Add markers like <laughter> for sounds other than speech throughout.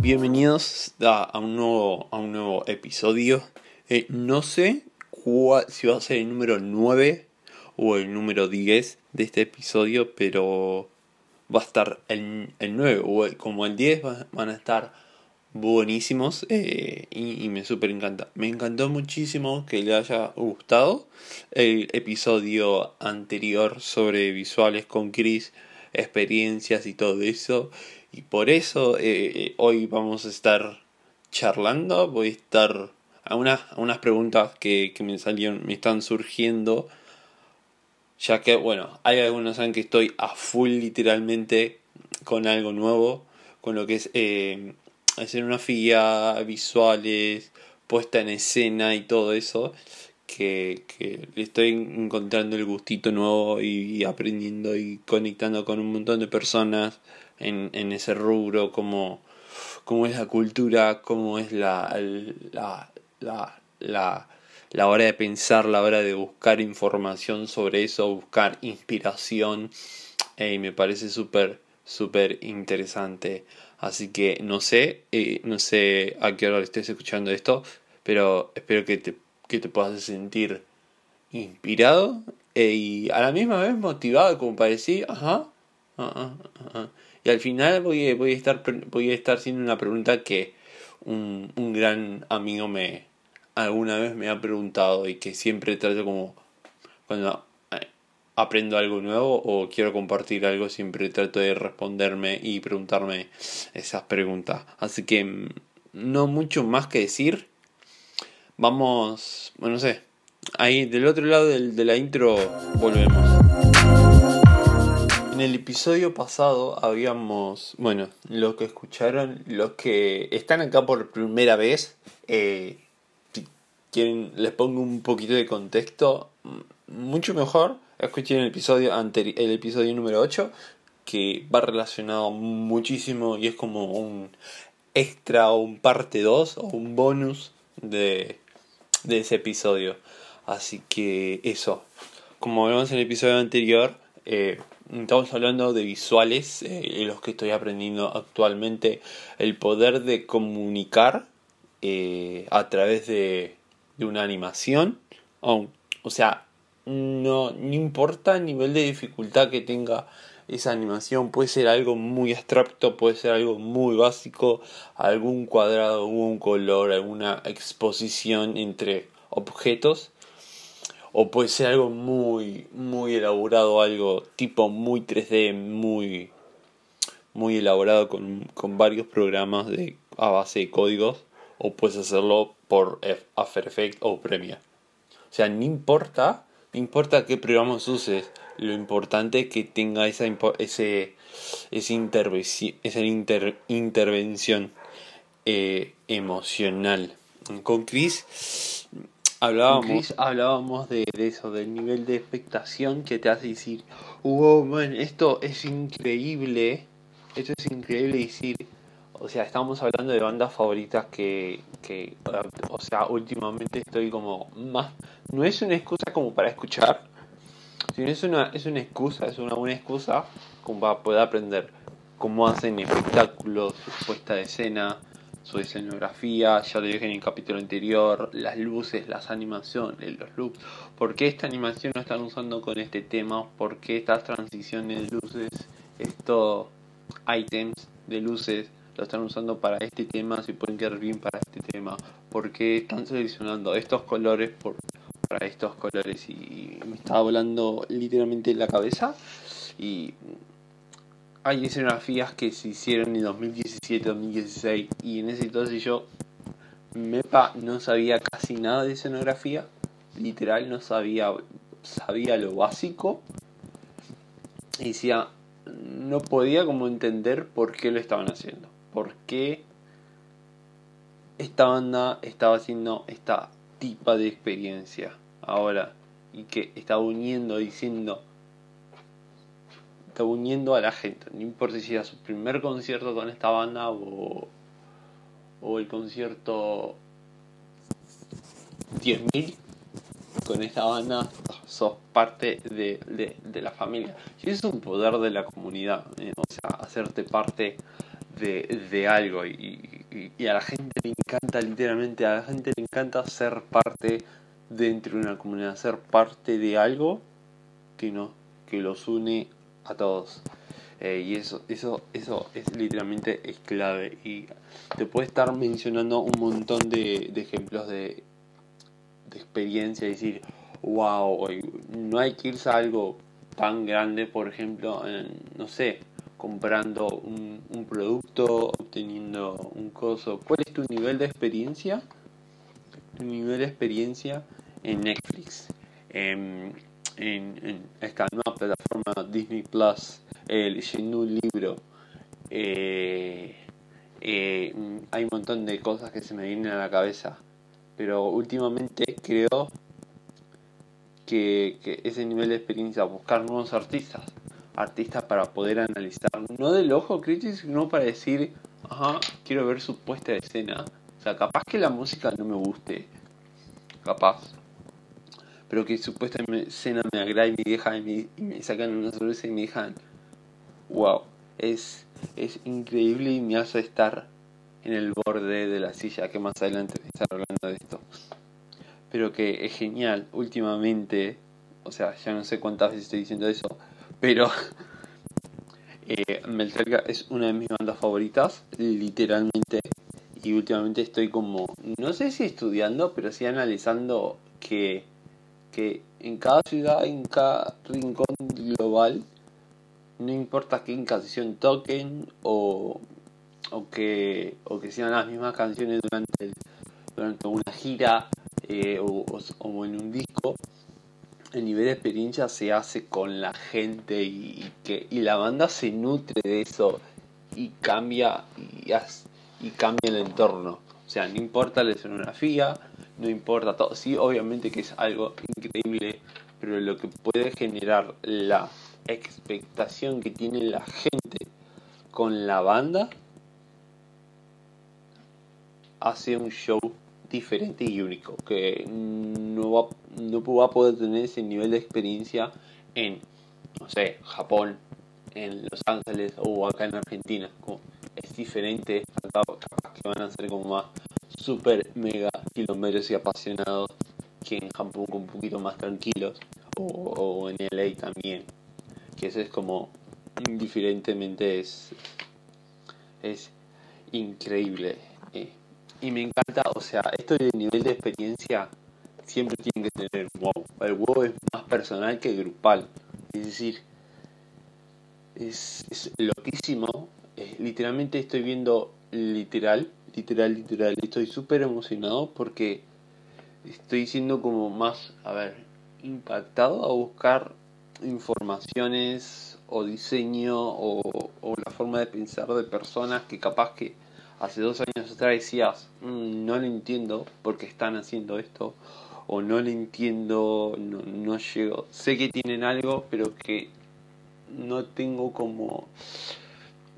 Bienvenidos a, un, nuevo, a un nuevo episodio. Eh, no sé si va a ser el número 9 o el número 10 de este episodio, pero va a estar el, el 9 o como el 10 van a estar buenísimos eh, y, me súper encanta. Me encantó muchísimo que le haya gustado el episodio anterior sobre visuales con Chris, experiencias y todo eso. Y por eso eh, hoy vamos a estar charlando, voy a estar a, unas, preguntas que, que me salieron, me están surgiendo. Ya que, bueno, hay algunos saben que estoy a full literalmente con algo nuevo, con lo que es eh, filla, visuales, puesta en escena y todo eso, que, que le estoy encontrando el gustito nuevo y, aprendiendo y conectando con un montón de personas en, en ese rubro, como, como es la cultura, cómo es la, la, la, la, la hora de pensar, la hora de buscar información sobre eso, buscar inspiración. Y me parece súper, súper interesante. Así que no sé, eh, no sé a qué hora estés escuchando esto, pero espero que te, que te puedas sentir inspirado eh, y a la misma vez motivado como para decir, ajá, ajá, ajá. Y al final voy, voy, a estar, voy a estar haciendo una pregunta que un, un gran amigo me alguna vez me ha preguntado y que siempre trato como cuando aprendo algo nuevo o quiero compartir algo, siempre trato de responderme y preguntarme esas preguntas. Así que mm, no mucho más que decir. Vamos, bueno, no sé. Ahí del otro lado de la intro volvemos. En el episodio pasado habíamos, bueno, los que escucharon, los que están acá por primera vez, eh, si quieren, les pongo un poquito de contexto, mm, mucho mejor escuché el episodio anterior, el episodio número 8, que va relacionado muchísimo y es como un extra o un parte 2 o un bonus de, de ese episodio. Así que eso, como vemos en el episodio anterior, eh, estamos hablando de visuales, eh, los que estoy aprendiendo actualmente, el poder de comunicar eh, a través de, de una animación, o, o sea, no, no importa el nivel de dificultad que tenga esa animación, puede ser algo muy abstracto, puede ser algo muy básico, algún cuadrado, algún color, alguna exposición entre objetos, o puede ser algo muy, muy elaborado, algo tipo muy 3D, muy, muy elaborado con, con varios programas de, a base de códigos, o puedes hacerlo por After Effects o Premiere. O sea, no importa importa qué programas uses, lo importante es que tenga esa, ese, esa, intervención eh, emocional. Con Chris hablábamos, hablábamos de, eso, del nivel de expectación que te hace decir, wow, man, esto es increíble, esto es increíble decir, o sea, estamos hablando de bandas favoritas que, que, o sea, últimamente estoy como más, no es una excusa como para escuchar, sino es una, es una excusa, es una buena excusa como para poder aprender cómo hacen espectáculos, su puesta de escena, su escenografía, ya lo dije en el capítulo anterior, las luces, las animaciones, los looks, por qué esta animación no están usando con este tema, por qué estas transiciones luces, estos items de luces lo están usando para este tema, si pueden quedar bien para este tema, porque están seleccionando estos colores por, para estos colores y me estaba volando literalmente en la cabeza. Y hay escenografías que se hicieron en 2017, 2016 y en ese entonces yo MEPA no sabía casi nada de escenografía, literal no sabía, sabía lo básico. Y decía, no podía como entender por qué lo estaban haciendo por qué esta banda estaba haciendo esta tipa de experiencia ahora y que está uniendo diciendo está uniendo a la gente no importa si era su primer concierto con esta banda o, o el concierto 10.000 con esta banda sos parte de, de, la familia. Y es un poder de la comunidad, eh, o sea, hacerte parte de, algo. Y, a la gente le encanta, literalmente, a la gente le encanta ser parte dentro de una comunidad, ser parte de algo que, que los une a todos. Eh, y eso, eso, eso es literalmente es clave. Y te puedo estar mencionando un montón de, de ejemplos de, de experiencia y decir, wow, no hay que irse a algo tan grande, por ejemplo, no sé, comprando un, un, producto, obteniendo un coso. ¿Cuál es tu nivel de experiencia? Tu nivel de experiencia en Netflix, en, en, esta nueva plataforma Disney Plus, eh, leyendo un libro. Eh, eh, hay un montón de cosas que se me vienen a la cabeza, pero últimamente creo que, que ese nivel de experiencia, buscar nuevos artistas, artistas para poder analizar, no del ojo crítico, sino para decir, ajá, quiero ver su puesta de escena. O sea, capaz que la música no me guste, capaz, pero que su puesta de escena me agrada y me dejan y me, sacan una sorpresa y me dejan, wow, es, es increíble y me hace estar en el borde de la silla, que más adelante estar hablando de esto pero que es genial últimamente, o sea, ya no sé cuántas veces estoy diciendo eso, pero <laughs> eh, Metallica es una de mis bandas favoritas, literalmente, y últimamente estoy como, no sé si estudiando, pero sí analizando que, que en cada ciudad, en cada rincón global, no importa qué canción toquen o, o, que, o que sean las mismas canciones durante, durante una gira eh, o, o, en un disco, el nivel de experiencia se hace con la gente y, que y la banda se nutre de eso y cambia y, y cambia el entorno. O sea, no importa la escenografía, no importa todo. Sí, obviamente que es algo increíble, pero lo que puede generar la expectación que tiene la gente con la banda hace un show diferente y único, que no va, no va a poder tener ese nivel de experiencia en, no sé, Japón, en Los Ángeles o acá en Argentina. Como es diferente, capaz que van a ser como más super mega kilómetros y apasionados que en Japón un poquito más tranquilos o, o en LA también. Que eso es como indiferentemente es, es increíble. Eh y me encanta, o sea, esto de nivel de experiencia siempre tiene que tener wow. El wow es más personal que grupal. Es decir, es, es loquísimo. literalmente estoy viendo literal, literal, literal. Estoy súper emocionado porque estoy siendo como más, a ver, impactado a buscar informaciones o diseño o, o la forma de pensar de personas que capaz que hace dos años atrás decías, mm, no lo entiendo porque están haciendo esto, o no lo entiendo, no, no llego, sé que tienen algo, pero que no tengo como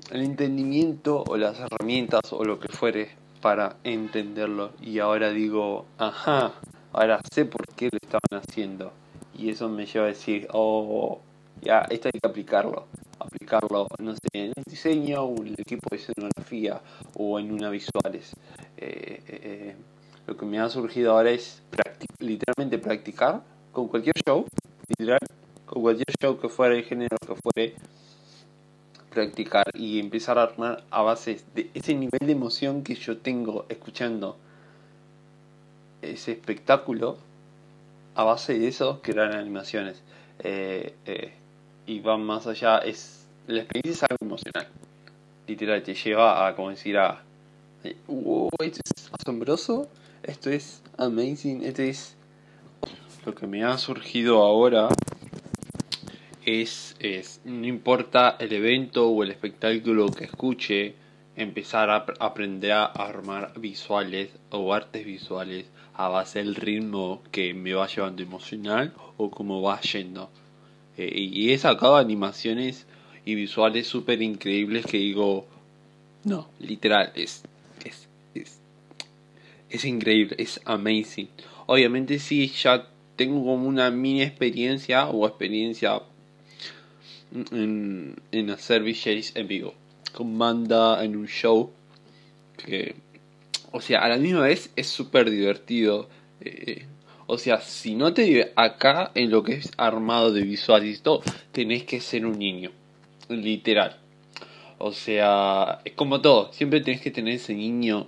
el entendimiento o las herramientas o lo que fuere para entenderlo. Y ahora digo, ajá, ahora sé por qué lo estaban haciendo. Y eso me lleva a decir, oh, ya, esto hay que aplicarlo aplicarlo, no sé, en el diseño o en el equipo de escenografía o en una visuales. Eh, eh, eh, lo que me ha surgido ahora es literalmente practicar con cualquier show, literal, con cualquier show que fuera el género que fuere, practicar y empezar a armar a base de ese nivel de emoción que yo tengo escuchando ese espectáculo, a base de eso crear animaciones. Eh, eh, y va más allá, es la experiencia es algo emocional. Literal, te lleva a, como decir, a, wow, esto es asombroso, esto es amazing, esto es... Lo que me ha surgido ahora es, es, no importa el evento o el espectáculo que escuche, empezar a aprender a armar visuales o artes visuales a base del ritmo que me va llevando emocional o como va yendo. Eh, y he sacado animaciones y visuales súper increíbles que digo, no, literal, es, es, increíble, es amazing. Obviamente sí, ya tengo como una mini experiencia o experiencia en, hacer VJs en vivo. Con banda, en un show. Que, o sea, a la misma vez es súper divertido. Eh, o sea, si no te acá en lo que es armado de visuales y todo, tenés que ser un niño. Literal. O sea, es como todo. Siempre tenés que tener ese niño,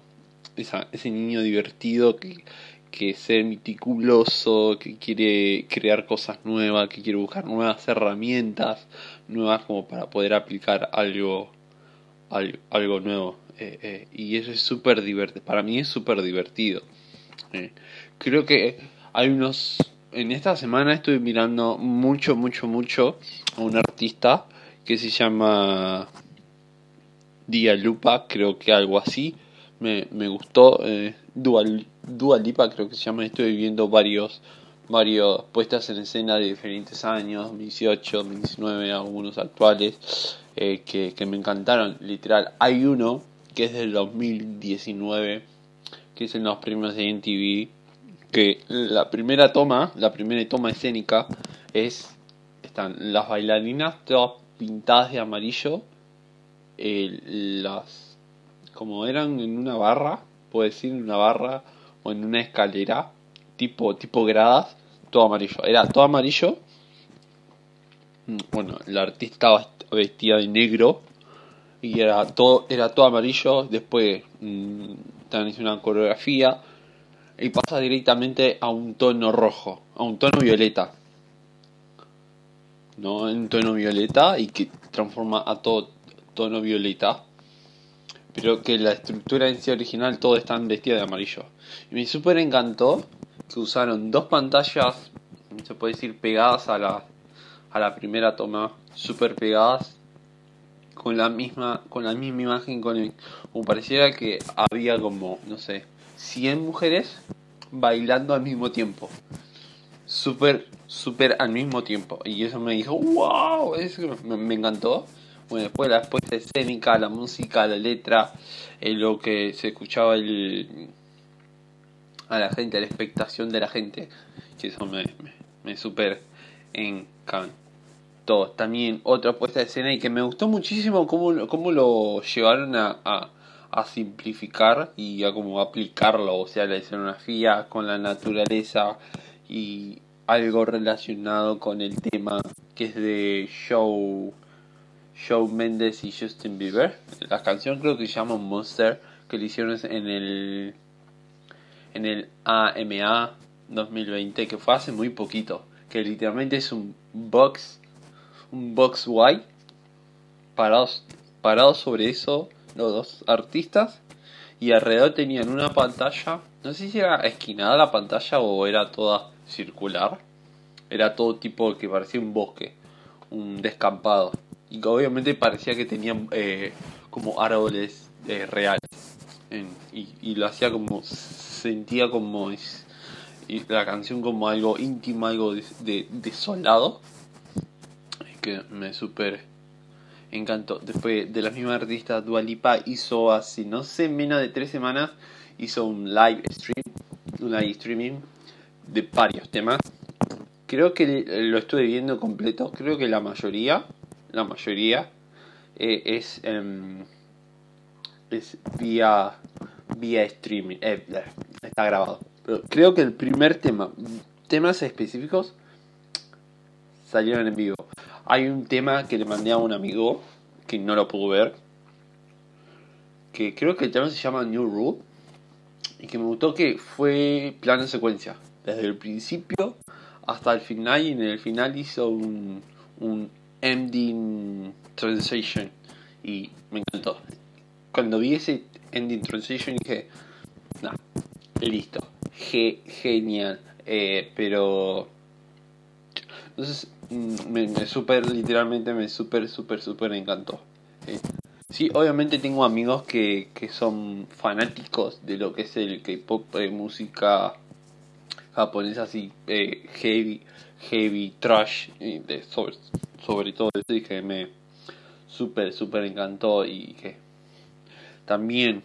ese niño divertido que, que ser meticuloso, que quiere crear cosas nuevas, que quiere buscar nuevas herramientas, nuevas como para poder aplicar algo, algo, nuevo. Eh, eh, y eso es súper divertido, para mí es súper divertido. Eh, creo que hay unos, en esta semana estoy mirando mucho, mucho, mucho a un artista que se llama Dia Lupa, creo que algo así. Me, gustó. Eh, Dual, Dua Lipa creo que se llama, estoy viendo varios, varios puestas en escena de diferentes años, 2018, 2019, algunos actuales, eh, que, que me encantaron, literal. Hay uno que es del 2019, que es en los premios de MTV, que la primera toma, la primera toma escénica es, están las bailarinas todas pintadas de amarillo, eh, las, como eran en una barra, puedo decir, en una barra o en una escalera, tipo, tipo gradas, todo amarillo. Era todo amarillo. Mm, bueno, la artista vestida de negro y era todo, era todo amarillo. Después mmm, también una coreografía y pasa directamente a un tono rojo, a un tono violeta. ¿No? En tono violeta y que transforma a todo tono violeta pero que la estructura en sí original todo está vestida de amarillo. Y me super encantó que usaron dos pantallas, se puede decir, pegadas a la, a la primera toma, super pegadas, con la misma, con la misma imagen, con como pareciera que había como, no sé, 100 mujeres bailando al mismo tiempo. Súper, súper al mismo tiempo. Y eso me dijo, wow, eso me encantó. Bueno, después la puesta escénica, la música, la letra, eh, lo que se escuchaba el, a la gente, la expectación de la gente, que eso me, me, me super encantó. También otra puesta de escena y que me gustó muchísimo cómo, cómo lo llevaron a, a, a simplificar y a como aplicarlo, o sea, la escenografía con la naturaleza y algo relacionado con el tema que es de show Shawn Mendes y Justin Bieber. La canción creo que se llama Monster, que le hicieron en el en el AMA 2020, que fue hace muy poquito, que literalmente es un box un box white parados parados sobre eso los dos artistas y alrededor tenían una pantalla, no sé si era esquinada la pantalla o era toda circular. Era todo tipo que parecía un bosque, un descampado y obviamente parecía que tenían eh, como árboles eh, reales y, y, lo hacía como sentía como y la canción como algo íntimo algo de, desolado que me super encantó. Después de la misma artista Dualipa hizo hace no sé menos de tres semanas hizo un live stream un live streaming de varios temas. Creo que lo estuve viendo completo creo que la mayoría la mayoría, eh, es, em, es vía, vía streaming. Eh, está grabado. Pero creo que el primer tema, temas específicos, salieron en vivo. Hay un tema que le mandé a un amigo que no lo pudo ver. Que creo que el tema se llama New Rule. Y que me gustó que fue plano en secuencia. Desde el principio hasta el final. Y en el final hizo un, un ending transition y me encantó. Cuando vi ese ending transition dije, no, listo, genial. Eh, pero entonces mm, me, me, super literalmente me super super super encantó. Eh, sí, obviamente tengo amigos que, que son fanáticos de lo que es el K-pop, eh, música japonesa así eh, heavy, heavy trash, de, sobre, sobre todo eso y que me súper, súper encantó y que también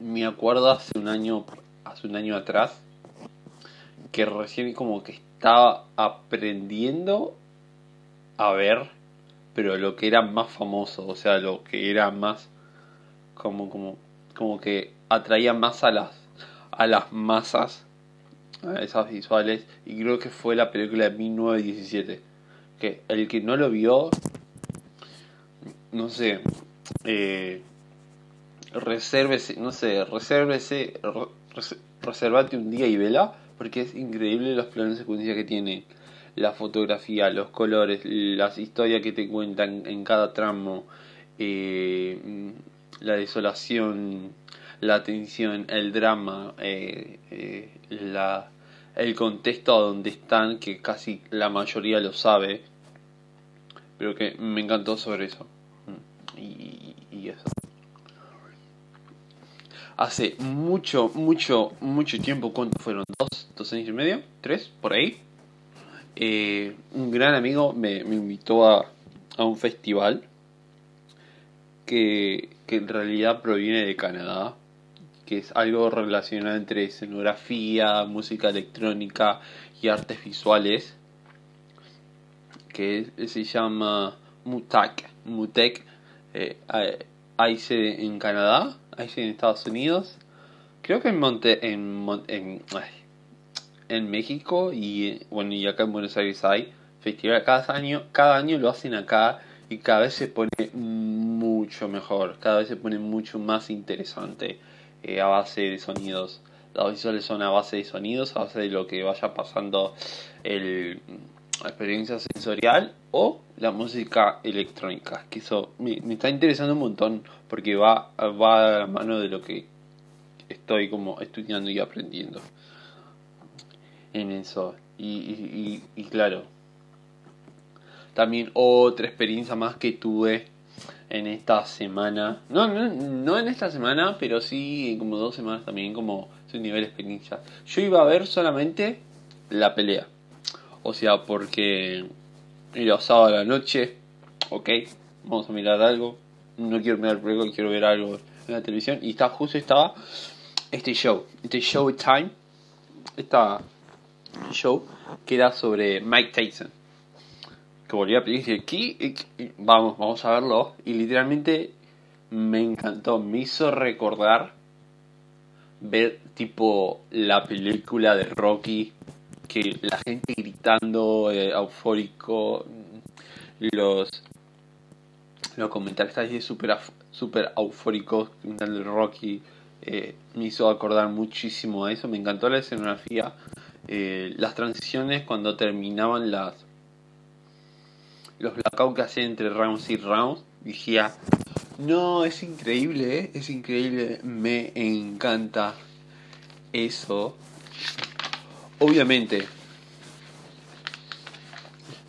me acuerdo hace un año, hace un año atrás que recién como que estaba aprendiendo a ver, pero lo que era más famoso, o sea, lo que era más como como como que atraía más a las a las masas a esas visuales y creo que fue la película de 1917 el que no lo vio no sé eh, resérvese no sé resérvese reservate un día y vela porque es increíble los planes de secuencia que tiene. La fotografía los colores las historias que te cuentan en cada tramo eh, la desolación, la tensión, el drama, eh, eh, la, el contexto donde están, que casi la mayoría lo sabe, pero que me encantó sobre eso. Mm, y, eso. Hace mucho, mucho, mucho tiempo, ¿cuánto fueron? ¿Dos, dos años y medio? ¿Tres? ¿Por ahí? Eh, un gran amigo me, me invitó a, a un festival que, en realidad proviene de Canadá, que es algo relacionado entre escenografía, música electrónica y artes visuales, que se llama Mutak. Mutek eh, hay en Canadá, hay en Estados Unidos, creo que en Monte, en, en, en México y bueno y acá en Buenos Aires hay festival cada año, cada año lo hacen acá y cada vez se pone mucho mejor, cada vez se pone mucho más interesante eh, a base de sonidos. Las visuales son a base de sonidos, a base de lo que vaya pasando el, experiencia sensorial o la música electrónica. Que eso me, está interesando un montón porque va, va a la mano de lo que estoy como estudiando y aprendiendo en eso. Y, y, claro, también otra experiencia más que tuve en esta semana. No, no, no en esta semana, pero sí como dos semanas también como su nivel de experiencia. Yo iba a ver solamente la pelea. O sea, porque era sábado a la noche, ok, vamos a mirar algo. No quiero mirar el quiero ver algo en la televisión. Y está, justo estaba este show, este show time, esta show que era sobre Mike Tyson que volví a pedir y dije, ¿qué? Vamos, vamos a verlo. Y literalmente me encantó, me hizo recordar ver tipo la película de Rocky, que la gente gritando, eh, eufórico, los, los comentarios súper super eufóricos gritando el Rocky, eh, me hizo acordar muchísimo a eso, me encantó la escenografía, eh, las transiciones cuando terminaban las los blackouts que entre rounds y rounds, decía, no, es increíble, ¿eh? es increíble, me encanta eso. Obviamente,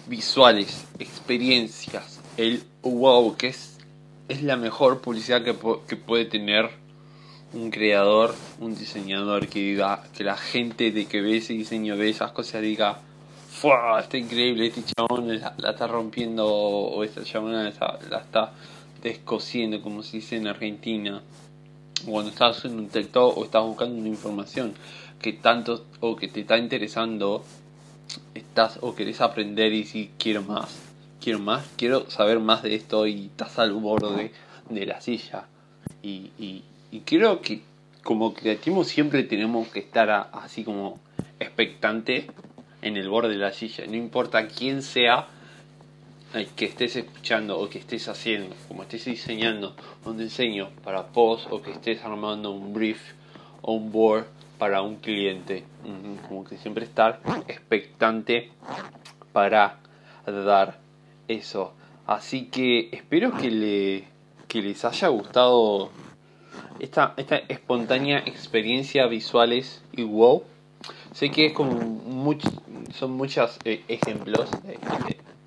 visuales, experiencias, el wow, que es, es la mejor publicidad que, que puede tener un creador, un diseñador que diga, que la gente de que ve ese diseño, ve esas cosas, diga, Está increíble, este chabón la, está rompiendo o esta chabona la, está descosiendo, como se dice en Argentina. Cuando estás haciendo un texto o estás buscando una información que tanto o que te está interesando, estás o querés aprender y si quiero más, quiero más, quiero saber más de esto y estás al borde de la silla. Y, y, y creo que como creativos siempre tenemos que estar así como expectante en el borde de la silla. No importa quién sea que estés escuchando o que estés haciendo, como estés diseñando un diseño para post o que estés armando un brief o un board para un cliente. Como que siempre estar expectante para dar eso. Así que espero que, le, que les haya gustado esta, esta espontánea experiencia visuales y wow. Sé que es como mucho, son muchos eh, ejemplos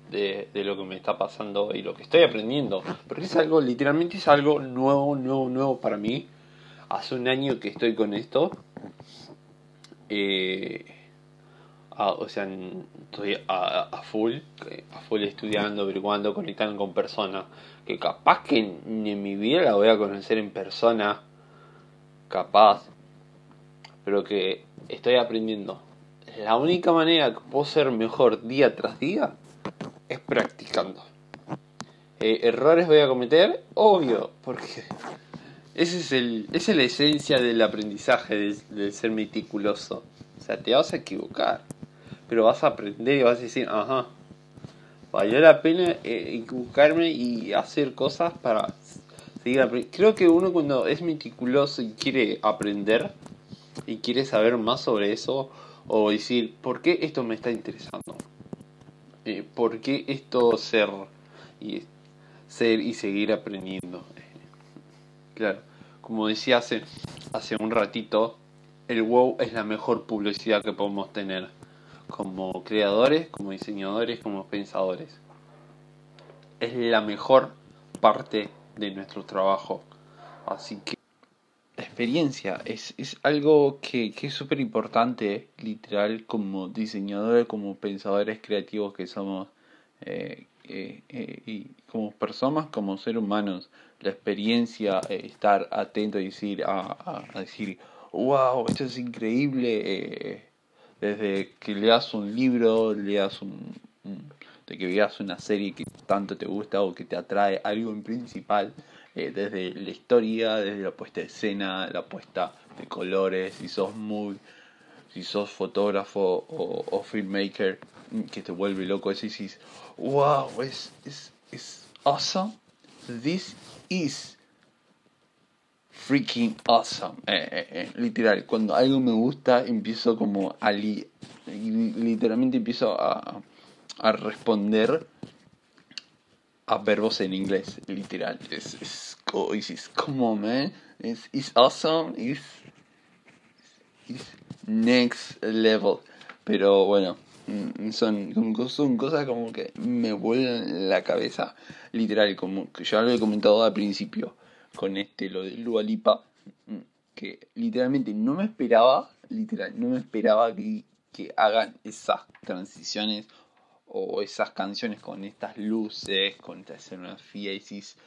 de, de, lo que me está pasando y lo que estoy aprendiendo. Porque es algo, literalmente es algo nuevo, nuevo, nuevo para mí. Hace un año que estoy con esto. Eh, o sea, estoy a, a, full, a full estudiando, averiguando, conectando con personas que capaz que ni en mi vida la voy a conocer en persona, capaz, pero que estoy aprendiendo la única manera que puedo ser mejor día tras día es practicando. Eh, errores voy a cometer, obvio, porque ese es el, esa es la esencia del aprendizaje, del, ser meticuloso. O sea, te vas a equivocar, pero vas a aprender y vas a decir, ajá, valió la pena eh, equivocarme y hacer cosas para seguir aprendiendo. Creo que uno cuando es meticuloso y quiere aprender y quiere saber más sobre eso, o decir, ¿por qué esto me está interesando? Eh, ¿Por qué esto ser y, ser y seguir aprendiendo? Claro, como decía hace, hace un ratito, el WoW es la mejor publicidad que podemos tener como creadores, como diseñadores, como pensadores. Es la mejor parte de nuestro trabajo. Así que la experiencia es, es algo que, que es súper importante, literal, como diseñadores, como pensadores creativos que somos eh, eh, eh, y como personas, como seres humanos. La experiencia, estar atento y decir, a, a, decir, wow, esto es increíble. desde que leas un libro, leas un, de que veas una serie que tanto te gusta o que te atrae, algo en principal eh, desde la historia, desde la puesta de escena, la puesta de colores, si sos muy, si sos fotógrafo o, filmmaker mm, que te vuelve loco, dices, wow, es, es, es awesome, this is freaking awesome. Eh, eh, eh literal, cuando algo me gusta, empiezo como a literalmente empiezo a, a responder a verbos en inglés, literal. Es, es, como, man. Es awesome. It's, next level. Pero bueno, son, son cosas como que me vuelven la cabeza. Literal, como que ya lo he comentado al principio. Con este, lo de Lualipa. Mm, que literalmente no me esperaba. Literal, no me esperaba que, que hagan esas transiciones o esas canciones con estas luces, con esta escenografía, y decís,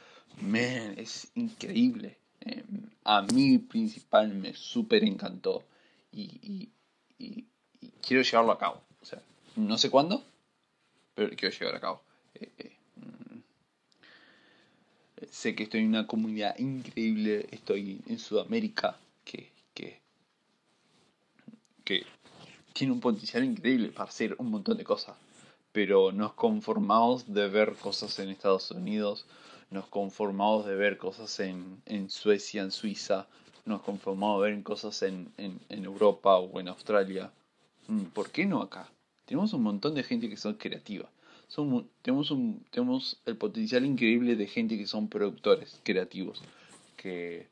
man, es increíble. Em, a mí principal me súper encantó y, y, quiero llevarlo a cabo. No sé cuándo, pero quiero llevar a cabo. Eh, eh, mm, sé que estoy en una comunidad increíble, estoy en Sudamérica, que, que, tiene un potencial increíble para hacer un montón de cosas pero nos conformamos de ver cosas en Estados Unidos, nos conformamos de ver cosas en, en Suecia, en Suiza, nos conformamos de ver cosas en, en, en, Europa o en Australia. Mm, ¿Por qué no acá? Tenemos un montón de gente que son creativa. Tenemos, un, tenemos el potencial increíble de gente que son productores creativos, que,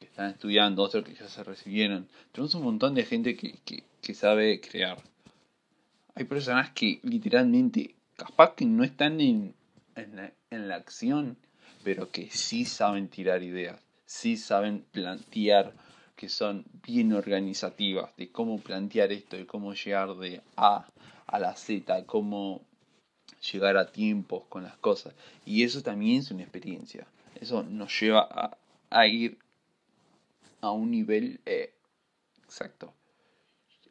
están estudiando, otros que ya se recibieron. Tenemos un montón de gente que, que, sabe crear hay personas que literalmente, capaz que no están en, en, la, acción, pero que sí saben tirar ideas, sí saben plantear, que son bien organizativas, de cómo plantear esto, de cómo llegar de A a la Z, cómo llegar a tiempos con las cosas. Y eso también es una experiencia. Eso nos lleva a, ir a un nivel eh, exacto.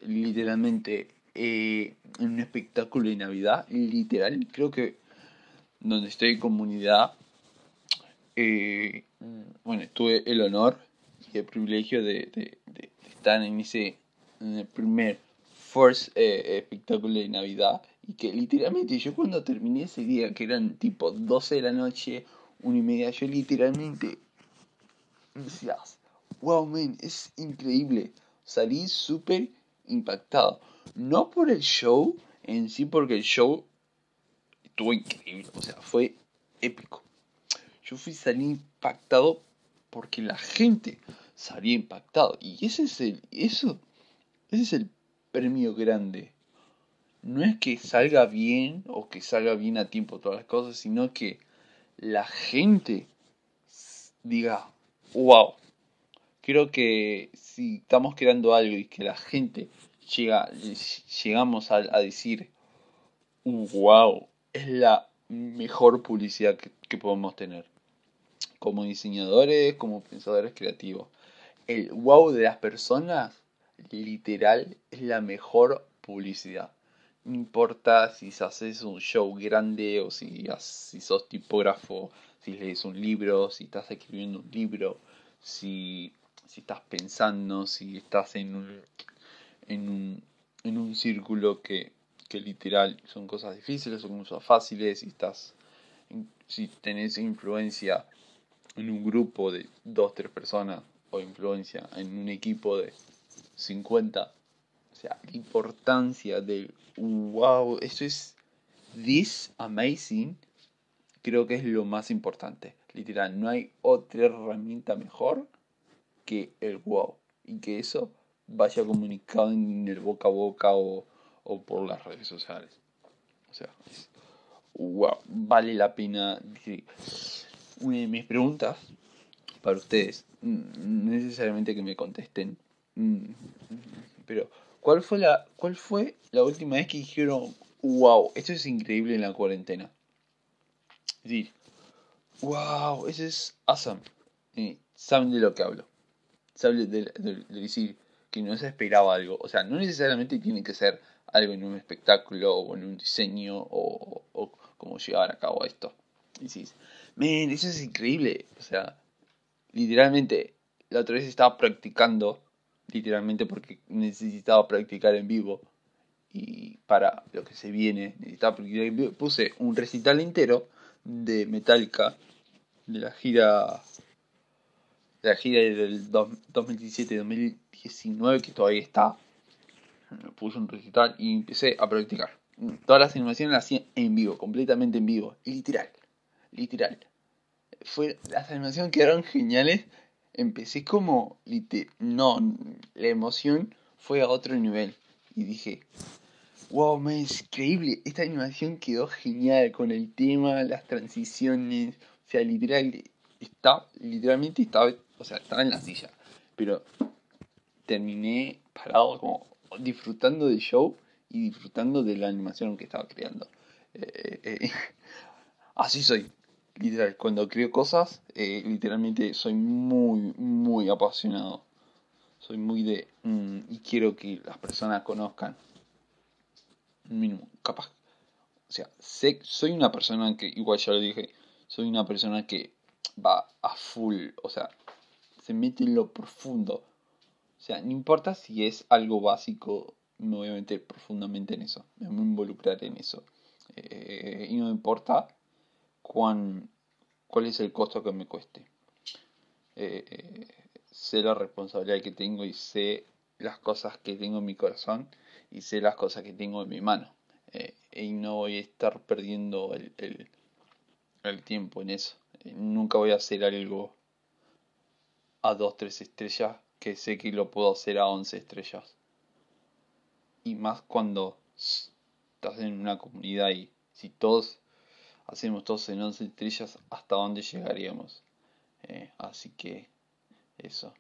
Literalmente eh, en un espectáculo de Navidad, literal, creo que donde estoy en comunidad, eh, bueno, tuve el honor el privilegio de, estar en ese el primer first eh, espectáculo de Navidad y que literalmente yo cuando terminé ese día, que eran tipo 12 de la noche, una y media, yo literalmente decía, wow, man, es increíble. Salí súper impactado. No por el show en sí, porque el show estuvo increíble, o sea, fue épico. Yo fui salí impactado porque la gente salía impactado. Y ese es el. Eso. Ese es el premio grande. No es que salga bien o que salga bien a tiempo todas las cosas, sino que la gente diga, wow. Creo que si estamos creando algo y que la gente llega, llegamos a, decir, wow, es la mejor publicidad que, podemos tener. Como diseñadores, como pensadores creativos. El wow de las personas literal es la mejor publicidad. No importa si haces un show grande o si, si sos tipógrafo, si lees un libro, si estás escribiendo un libro, si, si estás pensando, si estás en un, en un, en un círculo que, que literal son cosas difíciles, son cosas fáciles, si estás si tenés influencia en un grupo de dos, tres personas o influencia en un equipo de 50, o sea, la importancia del wow, eso es this amazing, creo que es lo más importante. Literal, no hay otra herramienta mejor que el wow y que eso vaya comunicado en el boca a boca o, o por las redes sociales. O sea, wow, vale la pena. Una de mis preguntas para ustedes, no necesariamente que me contesten, mm, pero ¿cuál fue la, cuál fue la última vez que dijeron, wow, esto es increíble en la cuarentena? Es decir, wow, eso es awesome. saben de lo que hablo. Saben de, decir que no se esperaba algo. O sea, no necesariamente tiene que ser algo en un espectáculo o en un diseño o, o, cómo llevar a cabo esto. Y decís, men, eso es increíble. O sea, literalmente, la otra vez estaba practicando, literalmente porque necesitaba practicar en vivo. Y para lo que se viene, necesitaba practicar en vivo. Puse un recital entero de Metallica, de la gira de la gira del 2017-2019 que todavía está. Puse un recital y empecé a practicar. Todas las animaciones las hacía en vivo, completamente en vivo. Literal. Literal. Fue, las animaciones quedaron geniales. Empecé como. no, la emoción fue a otro nivel. Y dije, wow, me es increíble. Esta animación quedó genial con el tema, las transiciones. O sea, literal, está, literalmente estaba, o sea, estaba en la silla. Pero terminé parado como disfrutando del show y disfrutando de la animación que estaba creando. Eh, eh, <laughs> así soy, literal. Cuando creo cosas, eh, literalmente soy muy, muy apasionado. Soy muy de... Mm, y quiero que las personas conozcan. Mínimo, capaz. O sea, sé, soy una persona que, igual ya lo dije, soy una persona que va a full. O sea, se mete en lo profundo. O sea, no importa si es algo básico me voy a meter profundamente en eso, me voy a involucrar en eso. Eh, y no importa cuán, cuál es el costo que me cueste. Eh, eh, sé la responsabilidad que tengo y sé las cosas que tengo en mi corazón y sé las cosas que tengo en mi mano. y no voy a estar perdiendo el, el, el tiempo en eso. nunca voy a hacer algo a 2, 3 estrellas que sé que lo puedo hacer a 11 estrellas y más cuando estás en una comunidad y si todos hacemos todos en 11 estrellas, ¿hasta dónde llegaríamos? Eh, así que eso.